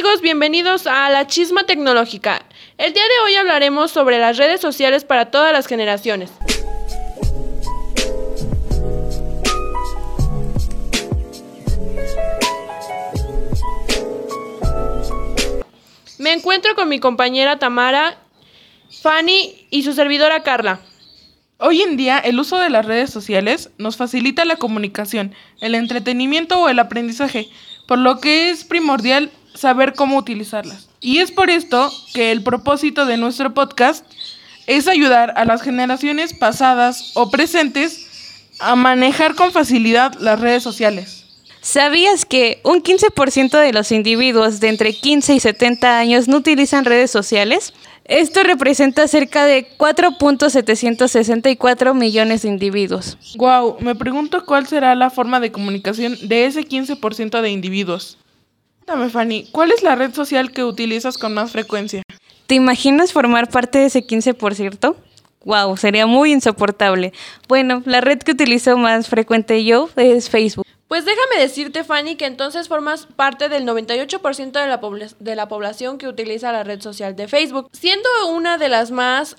amigos, bienvenidos a la Chisma Tecnológica. El día de hoy hablaremos sobre las redes sociales para todas las generaciones. Me encuentro con mi compañera Tamara, Fanny y su servidora Carla. Hoy en día el uso de las redes sociales nos facilita la comunicación, el entretenimiento o el aprendizaje, por lo que es primordial saber cómo utilizarlas. Y es por esto que el propósito de nuestro podcast es ayudar a las generaciones pasadas o presentes a manejar con facilidad las redes sociales. ¿Sabías que un 15% de los individuos de entre 15 y 70 años no utilizan redes sociales? Esto representa cerca de 4.764 millones de individuos. Wow, me pregunto cuál será la forma de comunicación de ese 15% de individuos. Cuéntame, Fanny, ¿cuál es la red social que utilizas con más frecuencia? ¿Te imaginas formar parte de ese 15%? Wow, sería muy insoportable. Bueno, la red que utilizo más frecuente yo es Facebook. Pues déjame decirte, Fanny, que entonces formas parte del 98% de la, de la población que utiliza la red social de Facebook, siendo una de las más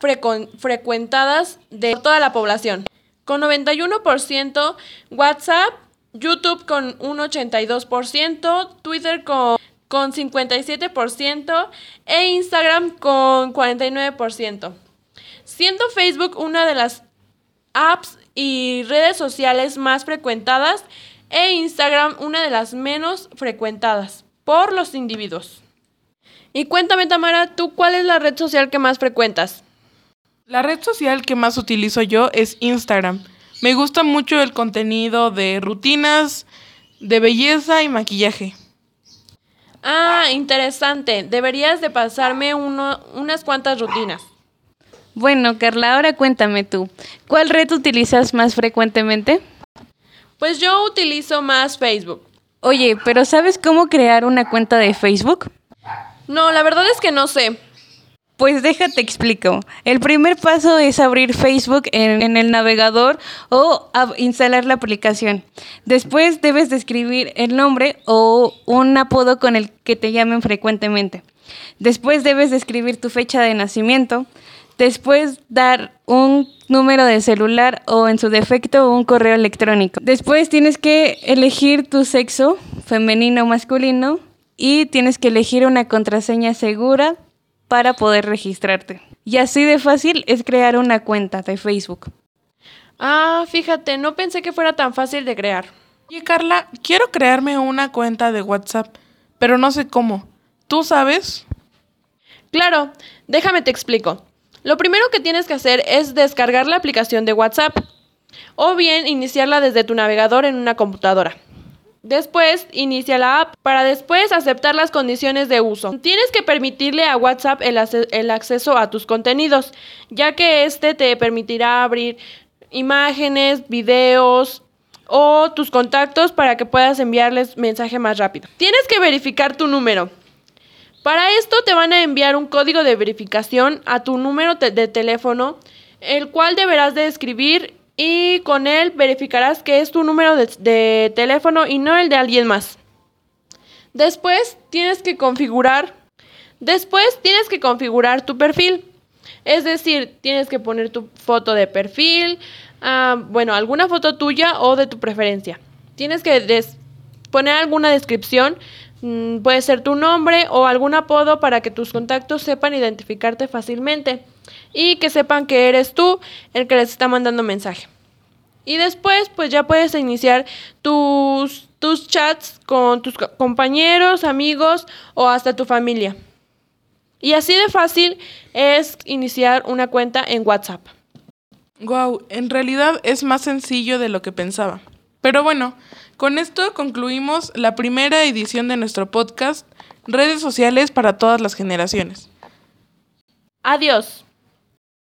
frecuentadas de toda la población. Con 91%, WhatsApp, YouTube con un 82%, Twitter con, con 57% e Instagram con 49%. Siendo Facebook una de las apps y redes sociales más frecuentadas, e Instagram una de las menos frecuentadas por los individuos. Y cuéntame, Tamara, ¿tú cuál es la red social que más frecuentas? La red social que más utilizo yo es Instagram. Me gusta mucho el contenido de rutinas, de belleza y maquillaje. Ah, interesante. Deberías de pasarme unas cuantas rutinas. Bueno, Carla, ahora cuéntame tú. ¿Cuál red utilizas más frecuentemente? Pues yo utilizo más Facebook. Oye, pero ¿sabes cómo crear una cuenta de Facebook? No, la verdad es que no sé. Pues déjate explico. El primer paso es abrir Facebook en, el navegador o instalar la aplicación. Después debes de escribir el nombre o un apodo con el que te llamen frecuentemente. Después debes de escribir tu fecha de nacimiento. Después dar un número de celular o en su defecto un correo electrónico. Después tienes que elegir tu sexo, femenino o masculino, y tienes que elegir una contraseña segura para poder registrarte. Y así de fácil es crear una cuenta de Facebook. Ah, fíjate, no pensé que fuera tan fácil de crear. Oye, Carla, quiero crearme una cuenta de WhatsApp, pero no sé cómo. ¿Tú sabes? Claro, déjame te explico. Lo primero que tienes que hacer es descargar la aplicación de WhatsApp o bien iniciarla desde tu navegador en una computadora. Después, inicia la app para después aceptar las condiciones de uso. Tienes que permitirle a WhatsApp el, acceso a tus contenidos, ya que este te permitirá abrir imágenes, videos o tus contactos para que puedas enviarles mensaje más rápido. Tienes que verificar tu número. Para esto te van a enviar un código de verificación a tu número de teléfono, el cual deberás de escribir y con él verificarás que es tu número de, teléfono y no el de alguien más. Después tienes que configurar, después tienes que configurar tu perfil. Es decir, tienes que poner tu foto de perfil, ah, bueno, alguna foto tuya o de tu preferencia. Tienes que poner alguna descripción puede ser tu nombre o algún apodo para que tus contactos sepan identificarte fácilmente y que sepan que eres tú el que les está mandando mensaje. Y después, pues ya puedes iniciar tus, tus chats con tus compañeros, amigos o hasta tu familia. Y así de fácil es iniciar una cuenta en WhatsApp. Wow, en realidad es más sencillo de lo que pensaba. Pero bueno, con esto concluimos la primera edición de nuestro podcast, redes sociales para todas las generaciones. Adiós.